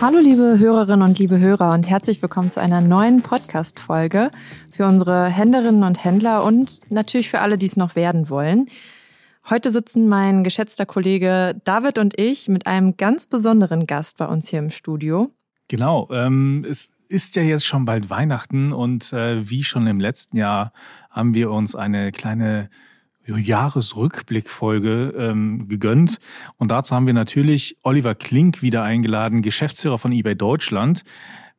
Hallo liebe Hörerinnen und liebe Hörer und herzlich willkommen zu einer neuen Podcast-Folge für unsere Händlerinnen und Händler und natürlich für alle, die es noch werden wollen. Heute sitzen mein geschätzter Kollege David und ich mit einem ganz besonderen Gast bei uns hier im Studio. Genau, ähm, es ist ja jetzt schon bald Weihnachten und äh, wie schon im letzten Jahr haben wir uns eine kleine Jahresrückblickfolge ähm, gegönnt. Und dazu haben wir natürlich Oliver Klink wieder eingeladen, Geschäftsführer von eBay Deutschland.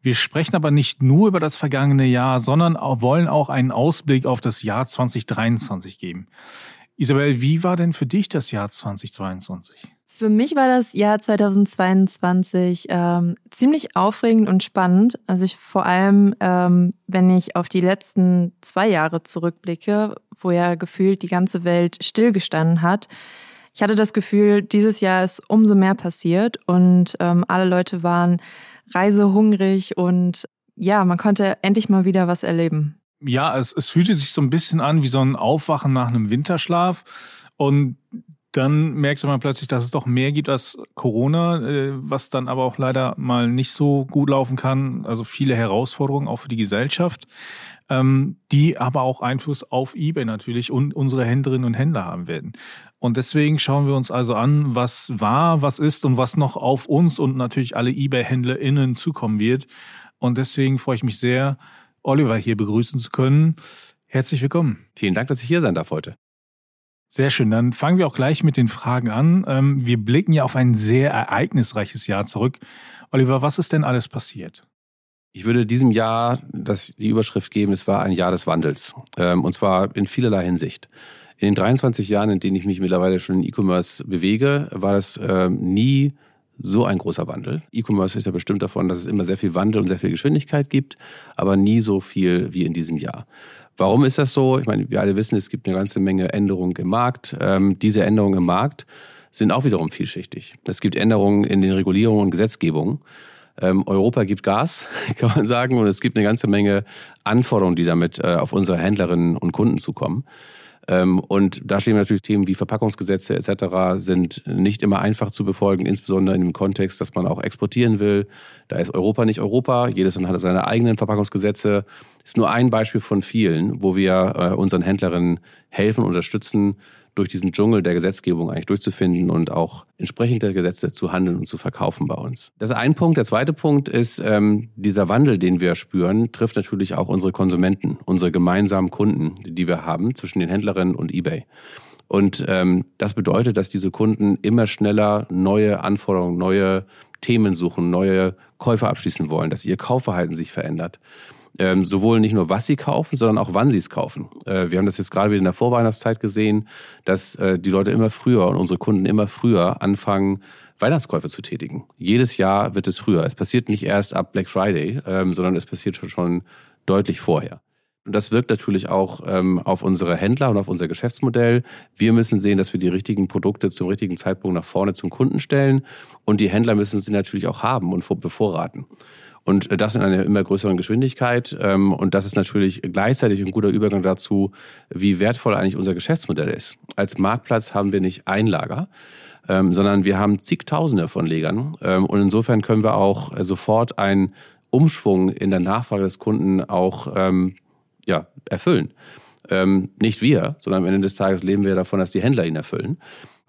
Wir sprechen aber nicht nur über das vergangene Jahr, sondern wollen auch einen Ausblick auf das Jahr 2023 geben. Isabel, wie war denn für dich das Jahr 2022? Für mich war das Jahr 2022 ähm, ziemlich aufregend und spannend. Also ich vor allem, ähm, wenn ich auf die letzten zwei Jahre zurückblicke, wo ja gefühlt die ganze Welt stillgestanden hat. Ich hatte das Gefühl, dieses Jahr ist umso mehr passiert und ähm, alle Leute waren reisehungrig und ja, man konnte endlich mal wieder was erleben. Ja, es, es fühlte sich so ein bisschen an wie so ein Aufwachen nach einem Winterschlaf. Und dann merkte man plötzlich, dass es doch mehr gibt als Corona, äh, was dann aber auch leider mal nicht so gut laufen kann. Also viele Herausforderungen auch für die Gesellschaft, ähm, die aber auch Einfluss auf eBay natürlich und unsere Händlerinnen und Händler haben werden. Und deswegen schauen wir uns also an, was war, was ist und was noch auf uns und natürlich alle eBay-HändlerInnen zukommen wird. Und deswegen freue ich mich sehr, Oliver hier begrüßen zu können. Herzlich willkommen. Vielen Dank, dass ich hier sein darf heute. Sehr schön. Dann fangen wir auch gleich mit den Fragen an. Ähm, wir blicken ja auf ein sehr ereignisreiches Jahr zurück. Oliver, was ist denn alles passiert? Ich würde diesem Jahr das, die Überschrift geben, es war ein Jahr des Wandels. Ähm, und zwar in vielerlei Hinsicht. In den 23 Jahren, in denen ich mich mittlerweile schon in E-Commerce bewege, war das ähm, nie so ein großer Wandel. E-Commerce ist ja bestimmt davon, dass es immer sehr viel Wandel und sehr viel Geschwindigkeit gibt, aber nie so viel wie in diesem Jahr. Warum ist das so? Ich meine, wir alle wissen, es gibt eine ganze Menge Änderungen im Markt. Ähm, diese Änderungen im Markt sind auch wiederum vielschichtig. Es gibt Änderungen in den Regulierungen und Gesetzgebungen. Ähm, Europa gibt Gas, kann man sagen, und es gibt eine ganze Menge Anforderungen, die damit äh, auf unsere Händlerinnen und Kunden zukommen. Ähm, und da stehen natürlich Themen wie Verpackungsgesetze etc. sind nicht immer einfach zu befolgen, insbesondere in dem Kontext, dass man auch exportieren will. Da ist Europa nicht Europa. Jedes Land hat seine eigenen Verpackungsgesetze. Ist nur ein Beispiel von vielen, wo wir äh, unseren Händlerinnen helfen, unterstützen, durch diesen Dschungel der Gesetzgebung eigentlich durchzufinden und auch entsprechend der Gesetze zu handeln und zu verkaufen bei uns. Das ist ein Punkt. Der zweite Punkt ist, ähm, dieser Wandel, den wir spüren, trifft natürlich auch unsere Konsumenten, unsere gemeinsamen Kunden, die wir haben zwischen den Händlerinnen und eBay. Und ähm, das bedeutet, dass diese Kunden immer schneller neue Anforderungen, neue Themen suchen, neue Käufe abschließen wollen, dass ihr Kaufverhalten sich verändert ähm, sowohl nicht nur was sie kaufen, sondern auch wann sie es kaufen. Äh, wir haben das jetzt gerade wieder in der Vorweihnachtszeit gesehen, dass äh, die Leute immer früher und unsere Kunden immer früher anfangen, Weihnachtskäufe zu tätigen. Jedes Jahr wird es früher. Es passiert nicht erst ab Black Friday, ähm, sondern es passiert schon deutlich vorher. Und das wirkt natürlich auch ähm, auf unsere Händler und auf unser Geschäftsmodell. Wir müssen sehen, dass wir die richtigen Produkte zum richtigen Zeitpunkt nach vorne zum Kunden stellen. Und die Händler müssen sie natürlich auch haben und bevorraten. Und das in einer immer größeren Geschwindigkeit. Ähm, und das ist natürlich gleichzeitig ein guter Übergang dazu, wie wertvoll eigentlich unser Geschäftsmodell ist. Als Marktplatz haben wir nicht ein Lager, ähm, sondern wir haben zigtausende von Legern. Ähm, und insofern können wir auch sofort einen Umschwung in der Nachfrage des Kunden auch ja, erfüllen. nicht wir, sondern am Ende des Tages leben wir davon, dass die Händler ihn erfüllen.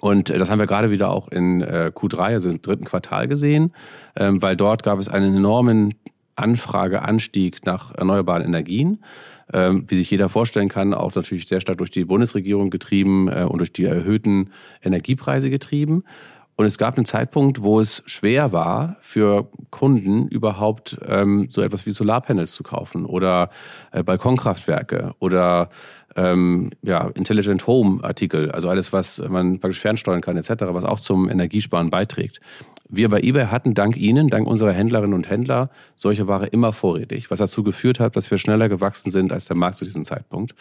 Und äh, das haben wir gerade wieder auch in äh, Q3, also im dritten Quartal gesehen, ähm, weil dort gab es einen enormen Anfrageanstieg nach erneuerbaren Energien. Ähm, wie sich jeder vorstellen kann, auch natürlich sehr stark durch die Bundesregierung getrieben äh, und durch die erhöhten Energiepreise getrieben. Und es gab einen Zeitpunkt, wo es schwer war, für Kunden überhaupt ähm, so etwas wie Solarpanels zu kaufen oder äh, Balkonkraftwerke oder ähm, ja, Intelligent Home Artikel, also alles, was man praktisch fernsteuern kann etc., was auch zum Energiesparen beiträgt. Wir bei eBay hatten dank Ihnen, dank unserer Händlerinnen und Händler, solche Ware immer vorrätig, was dazu geführt hat, dass wir schneller gewachsen sind als der Markt zu diesem Zeitpunkt.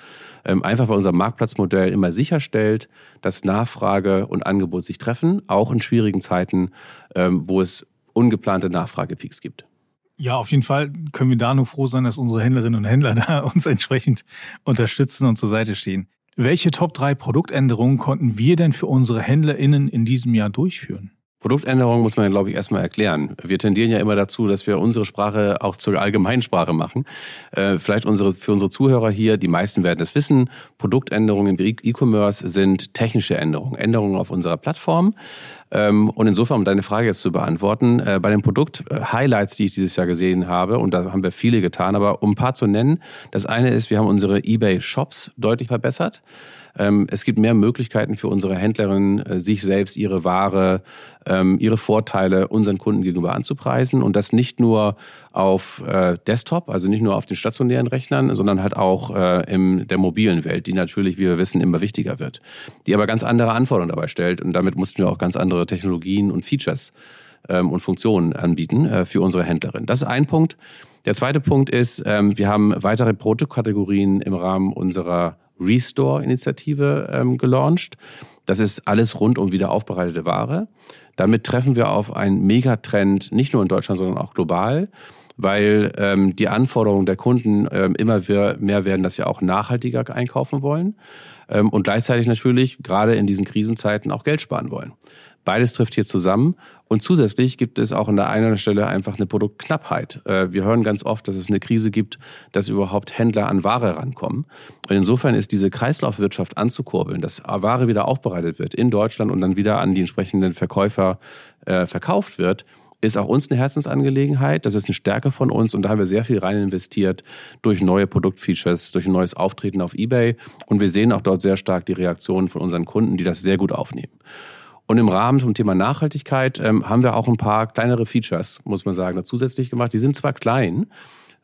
Ähm, einfach weil unser Marktplatzmodell immer sicherstellt, dass Nachfrage und Angebot sich treffen, auch in schwierigen Zeiten, ähm, wo es ungeplante Nachfragepeaks gibt. Ja, auf jeden Fall können wir da nur froh sein, dass unsere Händlerinnen und Händler da uns entsprechend unterstützen und zur Seite stehen. Welche Top 3 Produktänderungen konnten wir denn für unsere HändlerInnen in diesem Jahr durchführen? Produktänderungen muss man, glaube ich, erstmal erklären. Wir tendieren ja immer dazu, dass wir unsere Sprache auch zur Allgemeinsprache machen. Äh, vielleicht unsere, für unsere Zuhörer hier, die meisten werden es wissen, Produktänderungen im E-Commerce sind technische Änderungen, Änderungen auf unserer Plattform. Ähm, und insofern, um deine Frage jetzt zu beantworten, äh, bei den Produkt-Highlights, die ich dieses Jahr gesehen habe, und da haben wir viele getan, aber um ein paar zu nennen, das eine ist, wir haben unsere eBay-Shops deutlich verbessert. Ähm, es gibt mehr Möglichkeiten für unsere Händlerinnen, äh, sich selbst ihre Ware, ähm, ihre Vorteile unseren Kunden gegenüber anzupreisen und das nicht nur auf äh, Desktop, also nicht nur auf den stationären Rechnern, sondern halt auch äh, in der mobilen Welt, die natürlich, wie wir wissen, immer wichtiger wird, die aber ganz andere Anforderungen dabei stellt und damit mussten wir auch ganz andere Technologien und Features ähm, und Funktionen anbieten für unsere Händlerin. Das ist ein Punkt. Der zweite Punkt ist, wir haben weitere Produktkategorien im Rahmen unserer Restore-Initiative ähm, gelauncht. Das ist alles rund um wiederaufbereitete Ware. Damit treffen wir auf einen Megatrend, nicht nur in Deutschland, sondern auch global, weil ähm, die Anforderungen der Kunden ähm, immer mehr werden, dass sie auch nachhaltiger einkaufen wollen ähm, und gleichzeitig natürlich gerade in diesen Krisenzeiten auch Geld sparen wollen. Beides trifft hier zusammen. Und zusätzlich gibt es auch an der einen Stelle einfach eine Produktknappheit. Äh, wir hören ganz oft, dass es eine Krise gibt, dass überhaupt Händler an Ware rankommen. Und insofern ist diese Kreislaufwirtschaft anzukurbeln, dass Ware wieder aufbereitet wird in Deutschland und dann wieder an die entsprechenden Verkäufer äh, verkauft wird, ist auch uns eine Herzensangelegenheit. Das ist eine Stärke von uns und da haben wir sehr viel rein investiert durch neue Produktfeatures, durch ein neues Auftreten auf eBay. Und wir sehen auch dort sehr stark die Reaktionen von unseren Kunden, die das sehr gut aufnehmen. Und im Rahmen zum Thema Nachhaltigkeit ähm, haben wir auch ein paar kleinere Features, muss man sagen, zusätzlich gemacht. Die sind zwar klein,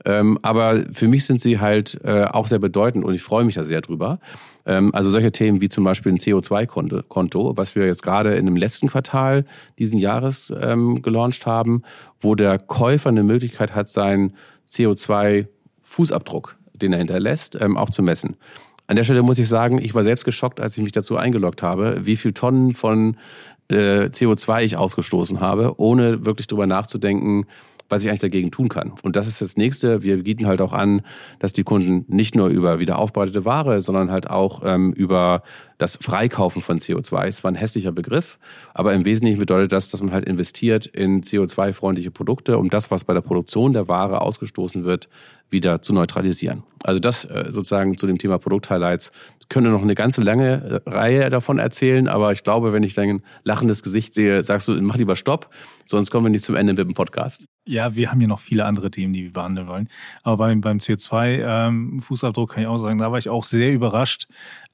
ähm, aber für mich sind sie halt äh, auch sehr bedeutend und ich freue mich da sehr drüber. Ähm, also solche Themen wie zum Beispiel ein CO2-Konto, was wir jetzt gerade in dem letzten Quartal diesen Jahres ähm, gelauncht haben, wo der Käufer eine Möglichkeit hat, seinen CO2-Fußabdruck, den er hinterlässt, ähm, auch zu messen. An der Stelle muss ich sagen, ich war selbst geschockt, als ich mich dazu eingeloggt habe, wie viel Tonnen von äh, CO2 ich ausgestoßen habe, ohne wirklich drüber nachzudenken, was ich eigentlich dagegen tun kann. Und das ist das nächste. Wir bieten halt auch an, dass die Kunden nicht nur über wiederaufbereitete Ware, sondern halt auch ähm, über das Freikaufen von CO2. Es war ein hässlicher Begriff, aber im Wesentlichen bedeutet das, dass man halt investiert in CO2-freundliche Produkte, um das, was bei der Produktion der Ware ausgestoßen wird, wieder zu neutralisieren. Also das äh, sozusagen zu dem Thema Produkthighlights. Ich könnte noch eine ganze lange äh, Reihe davon erzählen, aber ich glaube, wenn ich dein lachendes Gesicht sehe, sagst du, mach lieber Stopp, sonst kommen wir nicht zum Ende mit dem Podcast. Ja, wir haben hier noch viele andere Themen, die wir behandeln wollen. Aber beim, beim CO2-Fußabdruck ähm, kann ich auch sagen, da war ich auch sehr überrascht,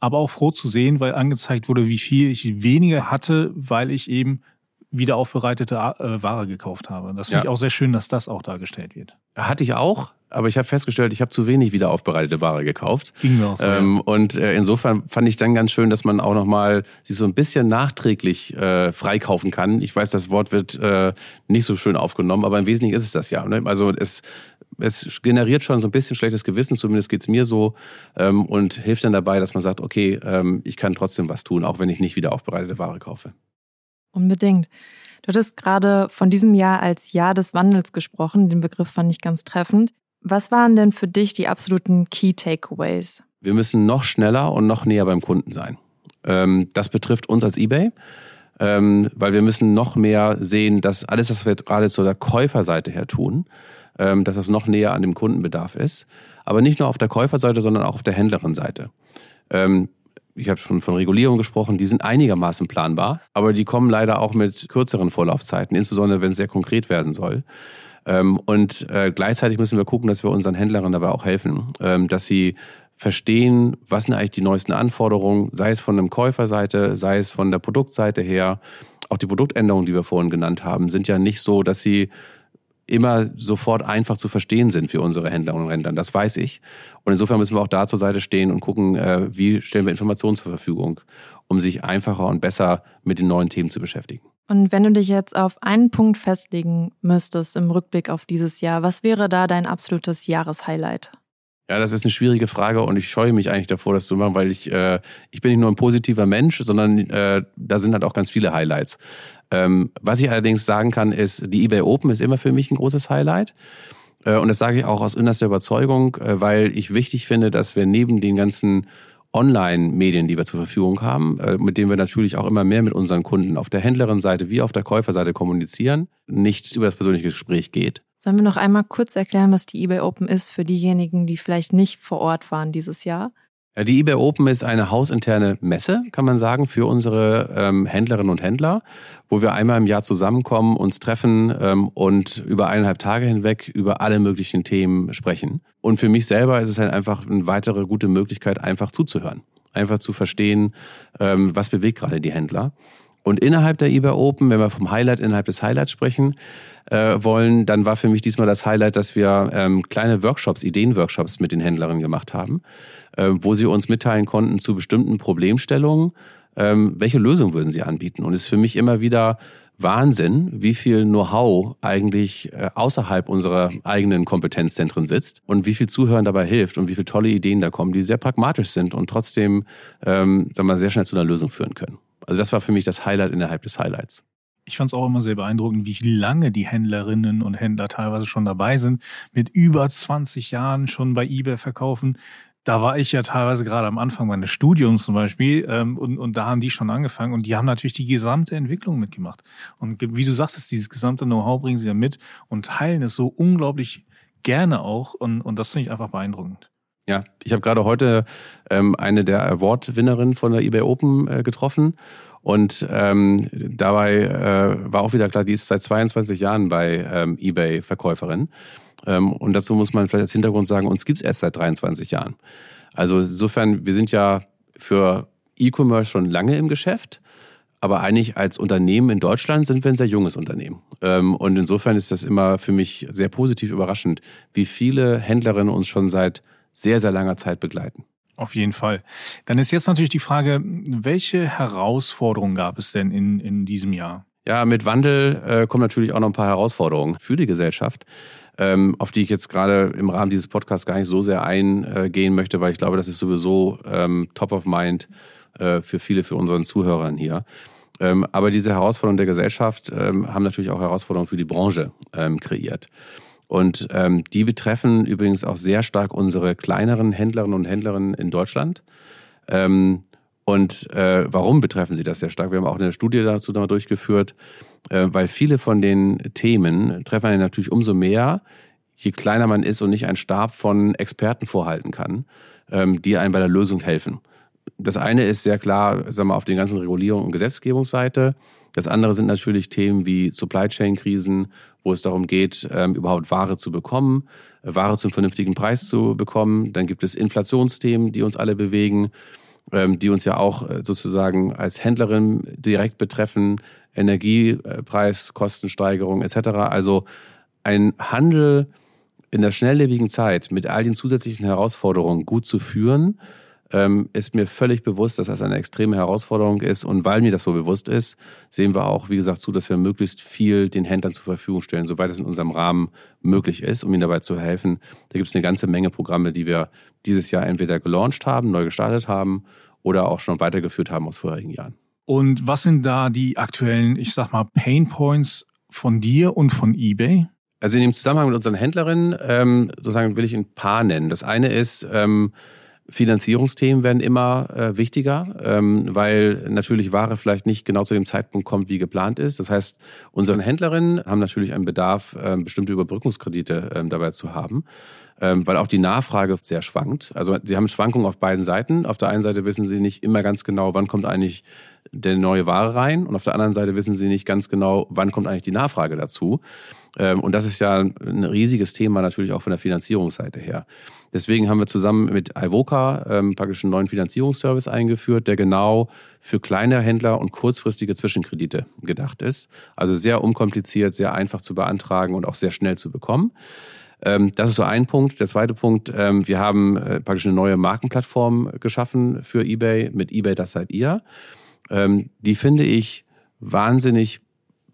aber auch froh zu sehen, weil angezeigt wurde, wie viel ich weniger hatte, weil ich eben wieder aufbereitete äh, Ware gekauft habe. Das finde ja. ich auch sehr schön, dass das auch dargestellt wird. Hatte ich auch, aber ich habe festgestellt, ich habe zu wenig wieder aufbereitete Ware gekauft. Ging mir auch so. Ähm, ja. Und äh, insofern fand ich dann ganz schön, dass man auch nochmal sich so ein bisschen nachträglich äh, freikaufen kann. Ich weiß, das Wort wird äh, nicht so schön aufgenommen, aber im Wesentlichen ist es das ja. Ne? Also es, es generiert schon so ein bisschen schlechtes Gewissen, zumindest geht's mir so, ähm, und hilft dann dabei, dass man sagt, okay, ähm, ich kann trotzdem was tun, auch wenn ich nicht wieder aufbereitete Ware kaufe. Unbedingt. Du hattest gerade von diesem Jahr als Jahr des Wandels gesprochen. Den Begriff fand ich ganz treffend. Was waren denn für dich die absoluten Key Takeaways? Wir müssen noch schneller und noch näher beim Kunden sein. Ähm, das betrifft uns als eBay, ähm, weil wir müssen noch mehr sehen, dass alles, was wir gerade zu der Käuferseite her tun, dass das noch näher an dem Kundenbedarf ist. Aber nicht nur auf der Käuferseite, sondern auch auf der Händlerin-Seite. Ich habe schon von Regulierung gesprochen, die sind einigermaßen planbar, aber die kommen leider auch mit kürzeren Vorlaufzeiten, insbesondere wenn es sehr konkret werden soll. Ähm, und äh, gleichzeitig müssen wir gucken, dass wir unseren Händlerinnen dabei auch helfen, ähm, dass sie verstehen, was sind eigentlich die neuesten Anforderungen, sei es von der Käuferseite, sei es von der Produktseite her. Auch die Produktänderungen, die wir vorhin genannt haben, sind ja nicht so, dass sie immer sofort einfach zu verstehen sind für unsere Händlerinnen und Händler. Das weiß ich. Und insofern müssen wir auch da zur Seite stehen und gucken, äh, wie stellen wir Informationen zur Verfügung, um sich einfacher und besser mit den neuen Themen zu beschäftigen. Und wenn du dich jetzt auf einen Punkt festlegen müsstest im Rückblick auf dieses Jahr, was wäre da dein absolutes Jahreshighlight? Ja, das ist eine schwierige Frage und ich scheue mich eigentlich davor, das zu machen, weil ich, äh, ich bin nicht nur ein positiver Mensch, sondern äh, da sind halt auch ganz viele Highlights. Ähm, was ich allerdings sagen kann, ist, die eBay Open ist immer für mich ein großes Highlight. Äh, und das sage ich auch aus innerster Überzeugung, äh, weil ich wichtig finde, dass wir neben den ganzen Online-Medien, die wir zur Verfügung haben, äh, mit denen wir natürlich auch immer mehr mit unseren Kunden auf der Händlerin-Seite wie auf der Käuferseite kommunizieren, nicht über das persönliche Gespräch geht. Sollen wir noch einmal kurz erklären, was die eBay Open ist für diejenigen, die vielleicht nicht vor Ort waren dieses Jahr? Ja, die eBay Open ist eine hausinterne Messe, kann man sagen, für unsere ähm, Händlerinnen und Händler, wo wir einmal im Jahr zusammenkommen, uns treffen ähm, und über eineinhalb Tage hinweg über alle möglichen Themen sprechen. Und für mich selber ist es halt einfach eine weitere gute Möglichkeit, einfach zuzuhören, einfach zu verstehen, ähm, was bewegt gerade die Händler. Und innerhalb der eBay Open, wenn wir vom Highlight innerhalb des Highlights sprechen äh, wollen, dann war für mich diesmal das Highlight, dass wir ähm, kleine Workshops, Ideenworkshops mit den Händlerinnen gemacht haben ähm, wo sie uns mitteilen konnten zu bestimmten Problemstellungen, ähm, welche Lösung würden sie anbieten. Und es ist für mich immer wieder Wahnsinn, wie viel Know-how eigentlich äh, außerhalb unserer eigenen Kompetenzzentren sitzt und wie viel Zuhören dabei hilft und wie viele tolle Ideen da kommen, die sehr pragmatisch sind und trotzdem ähm, sagen wir, sehr schnell zu einer Lösung führen können. Also das war für mich das Highlight innerhalb des Highlights. Ich fand es auch immer sehr beeindruckend, wie lange die Händlerinnen und Händler teilweise schon dabei sind, mit über 20 Jahren schon bei eBay verkaufen da war ich ja teilweise gerade am Anfang meines Studiums zum Beispiel ähm, und, und da haben die schon angefangen und die haben natürlich die gesamte Entwicklung mitgemacht. Und wie du sagtest, dieses gesamte Know-how bringen sie ja mit und teilen es so unglaublich gerne auch und, und das finde ich einfach beeindruckend. Ja, ich habe gerade heute ähm, eine der Award-Winnerinnen von der eBay Open äh, getroffen und ähm, dabei äh, war auch wieder klar, die ist seit 22 Jahren bei ähm, eBay Verkäuferin. Ähm, und dazu muss man vielleicht als Hintergrund sagen, uns gibt es erst seit 23 Jahren. Also insofern, wir sind ja für E-Commerce schon lange im Geschäft, aber eigentlich als Unternehmen in Deutschland sind wir ein sehr junges Unternehmen. Ähm, und insofern ist das immer für mich sehr positiv überraschend, wie viele Händlerinnen uns schon seit sehr, sehr langer Zeit begleiten. Auf jeden Fall. Dann ist jetzt natürlich die Frage, welche Herausforderungen gab es denn in, in diesem Jahr? Ja, mit Wandel äh, kommen natürlich auch noch ein paar Herausforderungen für die Gesellschaft ähm, auf die ich jetzt gerade im Rahmen dieses Podcasts gar nicht so sehr eingehen möchte, weil ich glaube, das ist sowieso ähm, top of mind äh, für viele, für unseren Zuhörern hier. Ähm, aber diese Herausforderungen der Gesellschaft ähm, haben natürlich auch Herausforderungen für die Branche ähm, kreiert. Und ähm, die betreffen übrigens auch sehr stark unsere kleineren Händlerinnen und Händlerinnen in Deutschland. Ähm, und äh, warum betreffen sie das sehr stark? Wir haben auch eine Studie dazu noch durchgeführt, äh, weil viele von den Themen treffen einen natürlich umso mehr, je kleiner man ist und nicht einen Stab von Experten vorhalten kann, ähm, die einem bei der Lösung helfen. Das eine ist sehr klar, sagen wir, auf den ganzen Regulierung- und Gesetzgebungsseite. Das andere sind natürlich Themen wie Supply Chain Krisen, wo es darum geht, ähm, überhaupt Ware zu bekommen, Ware zum vernünftigen Preis zu bekommen. Dann gibt es Inflationsthemen, die uns alle bewegen ähm, die uns ja auch äh, sozusagen als Händlerin direkt betreffen, Energiepreis, Kostensteigerung etc. Also ein Handel in der schnelllebigen Zeit mit all den zusätzlichen Herausforderungen gut zu führen, ähm, ist mir völlig bewusst, dass das eine extreme Herausforderung ist. Und weil mir das so bewusst ist, sehen wir auch, wie gesagt, zu, dass wir möglichst viel den Händlern zur Verfügung stellen, soweit es in unserem Rahmen möglich ist, um ihnen dabei zu helfen. Da gibt es eine ganze Menge Programme, die wir dieses Jahr entweder gelauncht haben, neu gestartet haben oder auch schon weitergeführt haben aus vorherigen Jahren. Und was sind da die aktuellen, ich sag mal, Pain Points von dir und von eBay? Also in dem Zusammenhang mit unseren Händlerinnen, ähm, sozusagen will ich ein paar nennen. Das eine ist, ähm, Finanzierungsthemen werden immer äh, wichtiger, ähm, weil natürlich Ware vielleicht nicht genau zu dem Zeitpunkt kommt, wie geplant ist. Das heißt, unsere Händlerinnen haben natürlich einen Bedarf, äh, bestimmte Überbrückungskredite äh, dabei zu haben, weil auch die Nachfrage sehr schwankt. Also sie haben Schwankungen auf beiden Seiten. Auf der einen Seite wissen sie nicht immer ganz genau, wann kommt eigentlich der neue Ware rein und auf der anderen Seite wissen sie nicht ganz genau, wann kommt eigentlich die Nachfrage dazu. Ähm, und das ist ja ein riesiges Thema natürlich auch von der Finanzierungsseite her. Deswegen haben wir zusammen mit Ivoca ähm, praktisch einen neuen Finanzierungsservice eingeführt, der genau für kleine Händler und kurzfristige Zwischenkredite gedacht ist. Also sehr unkompliziert, sehr einfach zu beantragen und auch sehr schnell zu bekommen. Ähm, das ist so ein Punkt. Der zweite Punkt, ähm, wir haben äh, praktisch eine neue Markenplattform geschaffen für eBay mit eBay, das seid ihr. Ähm, die finde ich wahnsinnig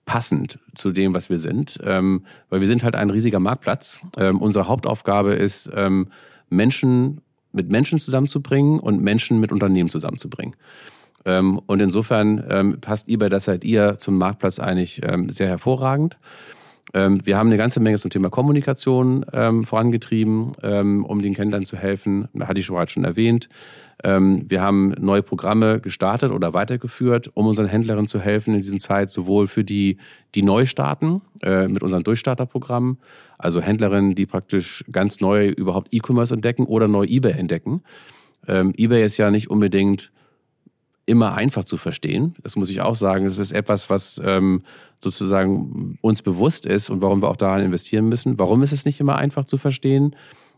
passend zu dem, was wir sind, weil wir sind halt ein riesiger Marktplatz. Unsere Hauptaufgabe ist, Menschen mit Menschen zusammenzubringen und Menschen mit Unternehmen zusammenzubringen. Und insofern passt eBay, das seid ihr, zum Marktplatz eigentlich sehr hervorragend. Ähm, wir haben eine ganze Menge zum Thema Kommunikation ähm, vorangetrieben, ähm, um den Kindern zu helfen. Hatte ich schon bereits schon erwähnt. Ähm, wir haben neue Programme gestartet oder weitergeführt, um unseren Händlerinnen zu helfen in dieser Zeit, sowohl für die, die neu starten äh, mit unserem Durchstarterprogramm, also Händlerinnen, die praktisch ganz neu überhaupt E-Commerce entdecken oder neu eBay entdecken. Ähm, eBay ist ja nicht unbedingt immer einfach zu verstehen. Das muss ich auch sagen. Das ist etwas, was ähm, sozusagen uns bewusst ist und warum wir auch daran investieren müssen. Warum ist es nicht immer einfach zu verstehen?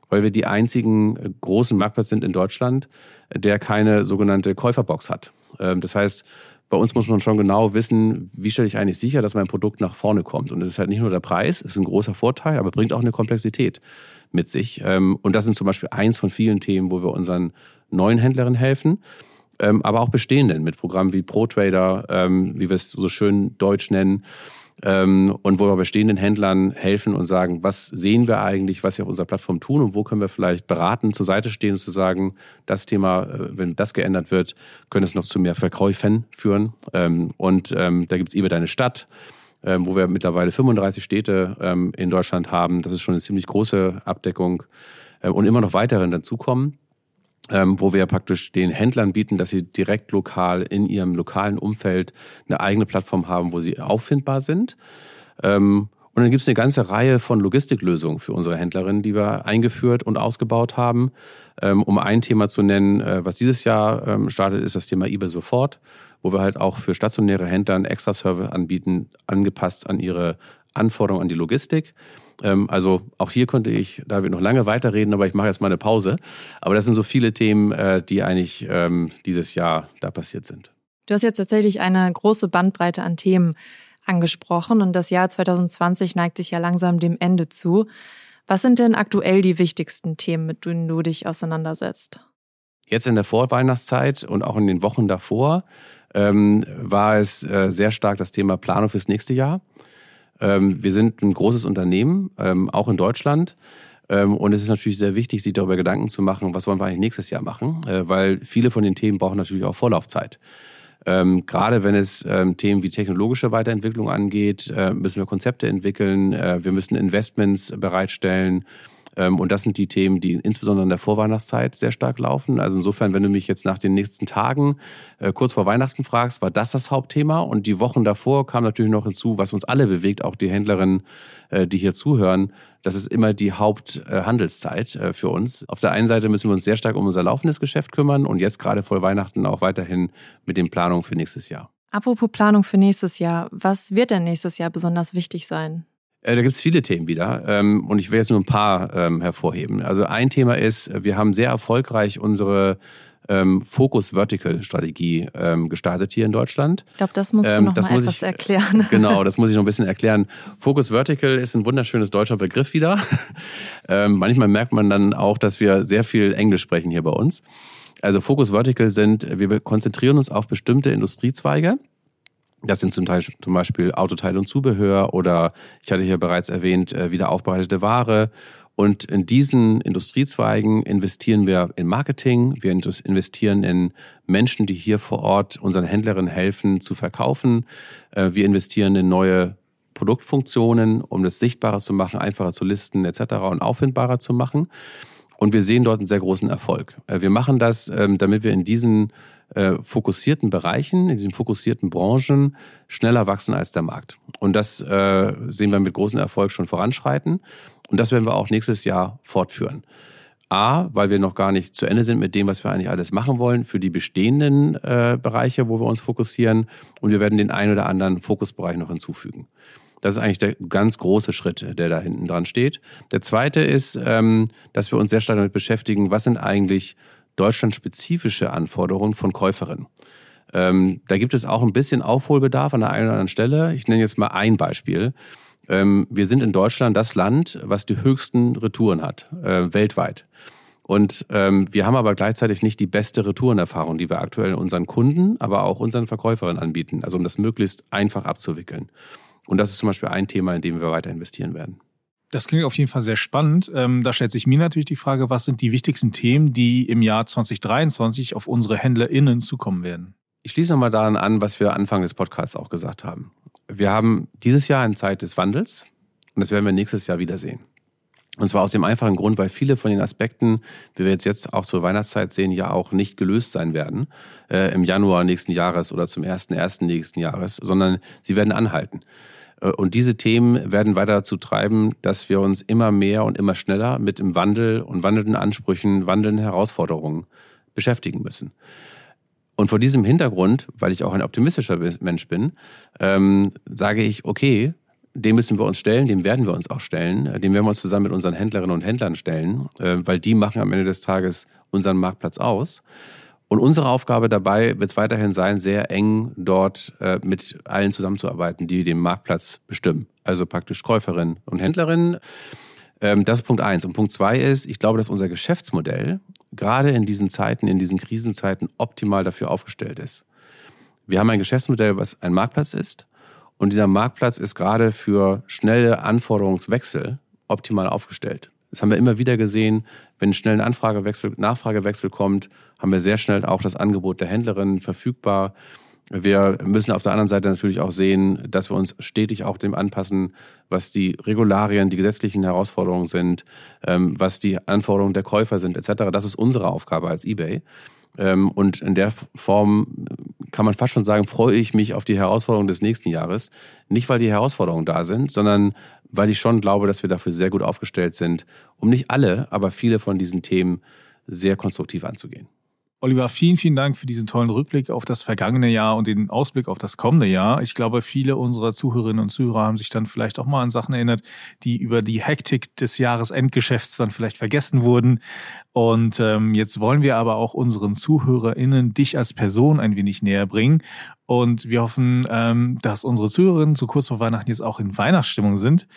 Weil wir die einzigen großen Marktplatz sind in Deutschland, der keine sogenannte Käuferbox hat. Ähm, das heißt, bei uns muss man schon genau wissen, wie stelle ich eigentlich sicher, dass mein Produkt nach vorne kommt. Und es ist halt nicht nur der Preis, ist ein großer Vorteil, aber bringt auch eine Komplexität mit sich. Ähm, und das sind zum Beispiel eins von vielen Themen, wo wir unseren neuen Händlerinnen helfen ähm, aber auch bestehenden mit Programmen wie ProTrader, ähm, wie wir es so schön deutsch nennen, ähm, und wo wir bestehenden Händlern helfen und sagen, was sehen wir eigentlich, was sie auf unserer Plattform tun und wo können wir vielleicht beraten, zur Seite stehen und zu sagen, das Thema, äh, wenn das geändert wird, könnte es noch zu mehr Verkäufen führen. Ähm, und ähm, da gibt es eBay Deine Stadt, ähm, wo wir mittlerweile 35 Städte ähm, in Deutschland haben. Das ist schon eine ziemlich große Abdeckung äh, und immer noch weiteren dazukommen ähm, wo wir praktisch den Händlern bieten, dass sie direkt lokal in ihrem lokalen Umfeld eine eigene Plattform haben, wo sie auffindbar sind. Ähm, und dann gibt es eine ganze Reihe von Logistiklösungen für unsere Händlerinnen, die wir eingeführt und ausgebaut haben. Ähm, um ein Thema zu nennen, äh, was dieses Jahr ähm, startet, ist das Thema eBay Sofort, wo wir halt auch für stationäre Händler einen extra Service anbieten, angepasst an ihre Anforderungen an die Logistik. Ähm, also auch hier konnte ich, da wird noch lange weiterreden, aber ich mache jetzt mal eine Pause. Aber das sind so viele Themen, äh, die eigentlich ähm, dieses Jahr da passiert sind. Du hast jetzt tatsächlich eine große Bandbreite an Themen angesprochen und das Jahr 2020 neigt sich ja langsam dem Ende zu. Was sind denn aktuell die wichtigsten Themen, mit denen du dich auseinandersetzt? Jetzt in der Vorweihnachtszeit und auch in den Wochen davor ähm, war es äh, sehr stark das Thema Planung fürs nächste Jahr. Ähm, wir sind ein großes Unternehmen, ähm, auch in Deutschland. Ähm, und es ist natürlich sehr wichtig, sich darüber Gedanken zu machen, was wollen wir eigentlich nächstes Jahr machen, äh, weil viele von den Themen brauchen natürlich auch Vorlaufzeit. Ähm, gerade wenn es ähm, Themen wie technologische Weiterentwicklung angeht, äh, müssen wir Konzepte entwickeln, äh, wir müssen Investments bereitstellen. Ähm, und das sind die Themen, die insbesondere in der Vorweihnachtszeit sehr stark laufen. Also insofern, wenn du mich jetzt nach den nächsten Tagen äh, kurz vor Weihnachten fragst, war das das Hauptthema. Und die Wochen davor kam natürlich noch hinzu, was uns alle bewegt, auch die Händlerinnen, äh, die hier zuhören. Das ist immer die Haupthandelszeit äh, für uns. Auf der einen Seite müssen wir uns sehr stark um unser laufendes Geschäft kümmern und jetzt gerade vor Weihnachten auch weiterhin mit den Planungen für nächstes Jahr. Apropos Planung für nächstes Jahr, was wird denn nächstes Jahr besonders wichtig sein? Äh, da gibt es viele Themen wieder ähm, und ich will jetzt nur ein paar ähm, hervorheben. Also ein Thema ist, wir haben sehr erfolgreich unsere ähm, Focus Vertical Strategie ähm, gestartet hier in Deutschland. Ich glaube, das musst du ähm, noch mal etwas ich, erklären. Genau, das muss ich noch ein bisschen erklären. Focus Vertical ist ein wunderschönes deutscher Begriff wieder. ähm, manchmal merkt man dann auch, dass wir sehr viel Englisch sprechen hier bei uns. Also Focus Vertical sind, wir konzentrieren uns auf bestimmte Industriezweige das sind zum, Teil, zum Beispiel Autoteile und Zubehör oder ich hatte hier bereits erwähnt, äh, wiederaufbereitete Ware. Und in diesen Industriezweigen investieren wir in Marketing, wir investieren in Menschen, die hier vor Ort unseren Händlerinnen helfen zu verkaufen. Äh, wir investieren in neue Produktfunktionen, um das sichtbarer zu machen, einfacher zu listen etc. und auffindbarer zu machen. Und wir sehen dort einen sehr großen Erfolg. Äh, wir machen das, ähm, damit wir in diesen äh, fokussierten Bereichen, in diesen fokussierten Branchen schneller wachsen als der Markt. Und das äh, sehen wir mit großem Erfolg schon voranschreiten. Und das werden wir auch nächstes Jahr fortführen. A, weil wir noch gar nicht zu Ende sind mit dem, was wir eigentlich alles machen wollen für die bestehenden äh, Bereiche, wo wir uns fokussieren. Und wir werden den einen oder anderen Fokusbereich noch hinzufügen. Das ist eigentlich der ganz große Schritt, der da hinten dran steht. Der zweite ist, ähm, dass wir uns sehr stark damit beschäftigen, was sind eigentlich deutschlandspezifische Anforderungen von Käuferinnen. Ähm, da gibt es auch ein bisschen Aufholbedarf an der einen oder anderen Stelle. Ich nenne jetzt mal ein Beispiel. Ähm, wir sind in Deutschland das Land, was die höchsten Retouren hat, äh, weltweit. Und ähm, wir haben aber gleichzeitig nicht die beste Retourenerfahrung, die wir aktuell unseren Kunden, aber auch unseren Verkäuferinnen anbieten, also um das möglichst einfach abzuwickeln. Und das ist zum Beispiel ein Thema, in dem wir weiter investieren werden. Das klingt auf jeden Fall sehr spannend. Ähm, da stellt sich mir natürlich die Frage, was sind die wichtigsten Themen, die im Jahr 2023 auf unsere HändlerInnen zukommen werden? Ich schließe nochmal daran an, was wir Anfang des Podcasts auch gesagt haben. Wir haben dieses Jahr eine Zeit des Wandels Und das werden wir nächstes Jahr wiedersehen. Und zwar aus dem einfachen Grund, weil viele von den Aspekten, wie wir jetzt, jetzt auch zur Weihnachtszeit sehen, ja auch nicht gelöst sein werden äh, im Januar nächsten Jahres oder zum 1.1. nächsten Jahres, sondern sie werden anhalten. Äh, und diese Themen werden weiter dazu treiben, dass wir uns immer mehr und immer schneller mit dem Wandel und wandelnden Ansprüchen, wandelnden Herausforderungen beschäftigen müssen. Und vor diesem Hintergrund, weil ich auch ein optimistischer Mensch bin, ähm, sage ich, okay, dem müssen wir uns stellen, dem werden wir uns auch stellen, dem werden wir uns zusammen mit unseren Händlerinnen und Händlern stellen, äh, weil die machen am Ende des Tages unseren Marktplatz aus. Und unsere Aufgabe dabei wird weiterhin sein, sehr eng dort äh, mit allen zusammenzuarbeiten, die den Marktplatz bestimmen. Also praktisch Käuferinnen und Händlerinnen. Ähm, das ist Punkt eins. Und Punkt zwei ist, ich glaube, dass unser Geschäftsmodell gerade in diesen Zeiten, in diesen Krisenzeiten optimal dafür aufgestellt ist. Wir haben ein Geschäftsmodell, was ein Marktplatz ist. Und dieser Marktplatz ist gerade für schnelle Anforderungswechsel optimal aufgestellt. Das haben wir immer wieder gesehen. Wenn schnell ein Anfragewechsel, Nachfragewechsel kommt, haben wir sehr schnell auch das Angebot der Händlerin verfügbar. Wir müssen auf der anderen Seite natürlich auch sehen, dass wir uns stetig auch dem anpassen, was die Regularien, die gesetzlichen Herausforderungen sind, ähm, was die Anforderungen der Käufer sind, etc. Das ist unsere Aufgabe als eBay. Ähm, und in der Form kann man fast schon sagen, freue ich mich auf die Herausforderungen des nächsten Jahres. Nicht, weil die Herausforderungen da sind, sondern weil ich schon glaube, dass wir dafür sehr gut aufgestellt sind, um nicht alle, aber viele von diesen Themen sehr konstruktiv anzugehen. Oliver, vielen, vielen Dank für diesen tollen Rückblick auf das vergangene Jahr und den Ausblick auf das kommende Jahr. Ich glaube, viele unserer Zuhörerinnen und Zuhörer haben sich dann vielleicht auch mal an Sachen erinnert, die über die Hektik des Jahresendgeschäfts dann vielleicht vergessen wurden. Und ähm, jetzt wollen wir aber auch unseren ZuhörerInnen dich als Person ein wenig näher bringen. Und wir hoffen, ähm, dass unsere Zuhörerinnen so kurz vor Weihnachten jetzt auch in Weihnachtsstimmung sind.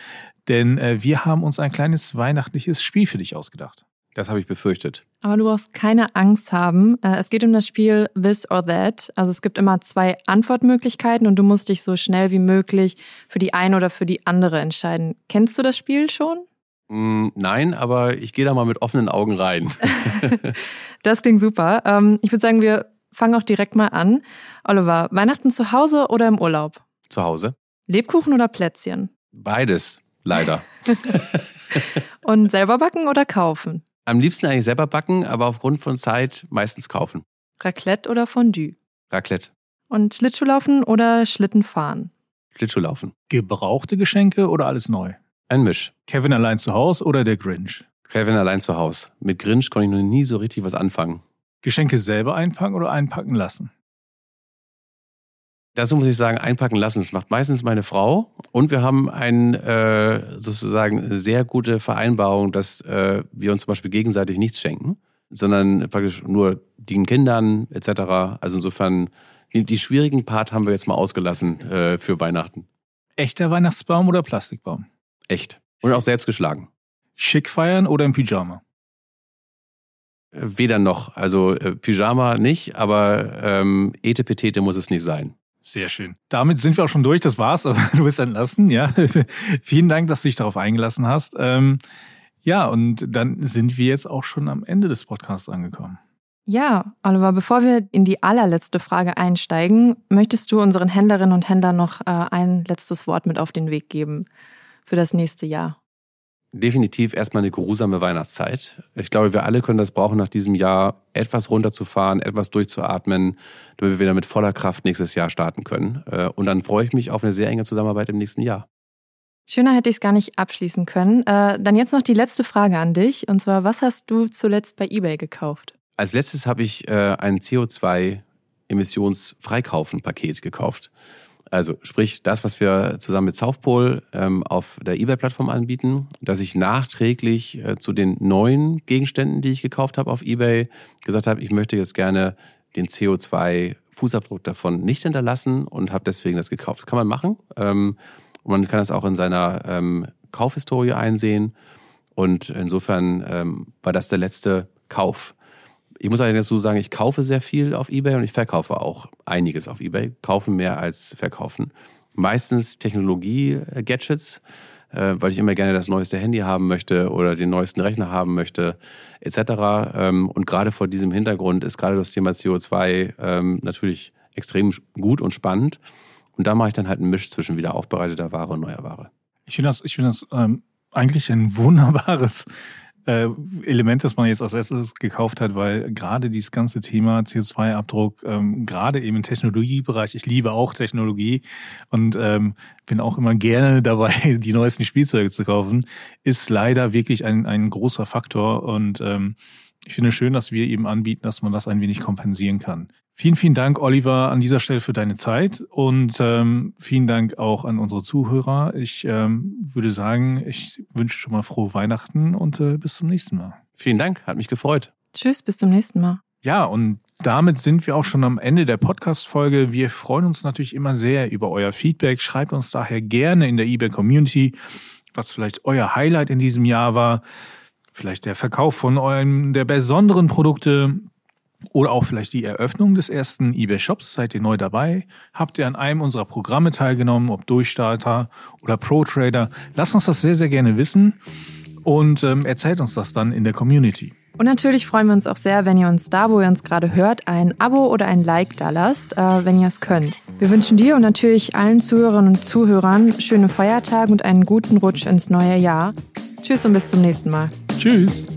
Denn äh, wir haben uns ein kleines weihnachtliches Spiel für dich ausgedacht. Das habe ich befürchtet. Aber du brauchst keine Angst haben. Äh, es geht um das Spiel This or That. Also es gibt immer zwei Antwortmöglichkeiten und du musst dich so schnell wie möglich für die eine oder für die andere entscheiden. Kennst du das Spiel schon? Mm, nein, aber ich gehe da mal mit offenen Augen rein. das klingt super. Ähm, ich würde sagen, wir fangen auch direkt mal an. Oliver, Weihnachten zu Hause oder im Urlaub? Zu Hause. Lebkuchen oder Plätzchen? Beides, leider. und selber backen oder kaufen? Am liebsten eigentlich selber backen, aber aufgrund von Zeit meistens kaufen. Raclette oder Fondue? Raclette. Und Schlittschuhlaufen oder Schlittenfahren? Schlittschuhlaufen. Gebrauchte Geschenke oder alles neu? Ein Misch. Kevin allein zu Hause oder der Grinch? Kevin allein zu Hause. Mit Grinch konnte ich noch nie so richtig was anfangen. Geschenke selber einpacken oder einpacken lassen? Dazu muss ich sagen, einpacken lassen. Das macht meistens meine Frau. Und wir haben eine äh, sozusagen sehr gute Vereinbarung, dass äh, wir uns zum Beispiel gegenseitig nichts schenken, sondern praktisch nur den Kindern etc. Also insofern, die, die schwierigen Part haben wir jetzt mal ausgelassen äh, für Weihnachten. Echter Weihnachtsbaum oder Plastikbaum? Echt. Und auch selbst geschlagen. Schick feiern oder im Pyjama? Weder noch. Also äh, Pyjama nicht, aber ähm, Etepetete muss es nicht sein. Sehr schön. Damit sind wir auch schon durch. Das war's. Also, du bist entlassen. Ja, vielen Dank, dass du dich darauf eingelassen hast. Ähm, ja, und dann sind wir jetzt auch schon am Ende des Podcasts angekommen. Ja, Oliver, bevor wir in die allerletzte Frage einsteigen, möchtest du unseren Händlerinnen und Händlern noch äh, ein letztes Wort mit auf den Weg geben für das nächste Jahr? Definitiv erstmal eine geruhsame Weihnachtszeit. Ich glaube, wir alle können das brauchen, nach diesem Jahr etwas runterzufahren, etwas durchzuatmen, damit wir wieder mit voller Kraft nächstes Jahr starten können. Äh, und dann freue ich mich auf eine sehr enge Zusammenarbeit im nächsten Jahr. Schöner hätte ich es gar nicht abschließen können. Äh, dann jetzt noch die letzte Frage an dich. Und zwar, was hast du zuletzt bei eBay gekauft? Als letztes habe ich äh, ein CO2-Emissionsfreikaufen-Paket gekauft. Also sprich, das, was wir zusammen mit Southpol ähm, auf der eBay-Plattform anbieten, dass ich nachträglich äh, zu den neuen Gegenständen, die ich gekauft habe auf eBay, gesagt habe, ich möchte jetzt gerne den CO2-Fußabdruck davon nicht hinterlassen und habe deswegen das gekauft. Kann man machen. Ähm, und man kann das auch in seiner ähm, Kaufhistorie einsehen. Und insofern ähm, war das der letzte Kauf. Ich muss allerdings dazu sagen, ich kaufe sehr viel auf Ebay und ich verkaufe auch einiges auf Ebay. Kaufen mehr als verkaufen. Meistens Technologie-Gadgets, äh, weil ich immer gerne das neueste Handy haben möchte oder den neuesten Rechner haben möchte, etc. Ähm, und gerade vor diesem Hintergrund ist gerade das Thema CO2 ähm, natürlich extrem gut und spannend. Und da mache ich dann halt einen Misch zwischen wieder aufbereiteter Ware und neuer Ware. Ich finde das, ich finde das ähm, eigentlich ein wunderbares äh, Element, das man jetzt als erstes gekauft hat, weil gerade dieses ganze Thema CO2-Abdruck, ähm, gerade eben im Technologiebereich, ich liebe auch Technologie und ähm, bin auch immer gerne dabei, die neuesten Spielzeuge zu kaufen, ist leider wirklich ein, ein großer Faktor und ähm, ich finde schön, dass wir eben anbieten, dass man das ein wenig kompensieren kann. Vielen, vielen Dank, Oliver, an dieser Stelle für deine Zeit und ähm, vielen Dank auch an unsere Zuhörer. Ich ähm, würde sagen, ich wünsche schon mal frohe Weihnachten und äh, bis zum nächsten Mal. Vielen Dank, hat mich gefreut. Tschüss, bis zum nächsten Mal. Ja, und damit sind wir auch schon am Ende der Podcast-Folge. Wir freuen uns natürlich immer sehr über euer Feedback. Schreibt uns daher gerne in der eBay Community, was vielleicht euer Highlight in diesem Jahr war. Vielleicht der Verkauf von eurem der besonderen Produkte oder auch vielleicht die Eröffnung des ersten eBay Shops. Seid ihr neu dabei? Habt ihr an einem unserer Programme teilgenommen, ob Durchstarter oder Pro Trader? Lasst uns das sehr, sehr gerne wissen und ähm, erzählt uns das dann in der Community. Und natürlich freuen wir uns auch sehr, wenn ihr uns da, wo ihr uns gerade hört, ein Abo oder ein Like da lasst, äh, wenn ihr es könnt. Wir wünschen dir und natürlich allen Zuhörerinnen und Zuhörern schöne Feiertage und einen guten Rutsch ins neue Jahr. Tschüss und bis zum nächsten Mal. Tschüss.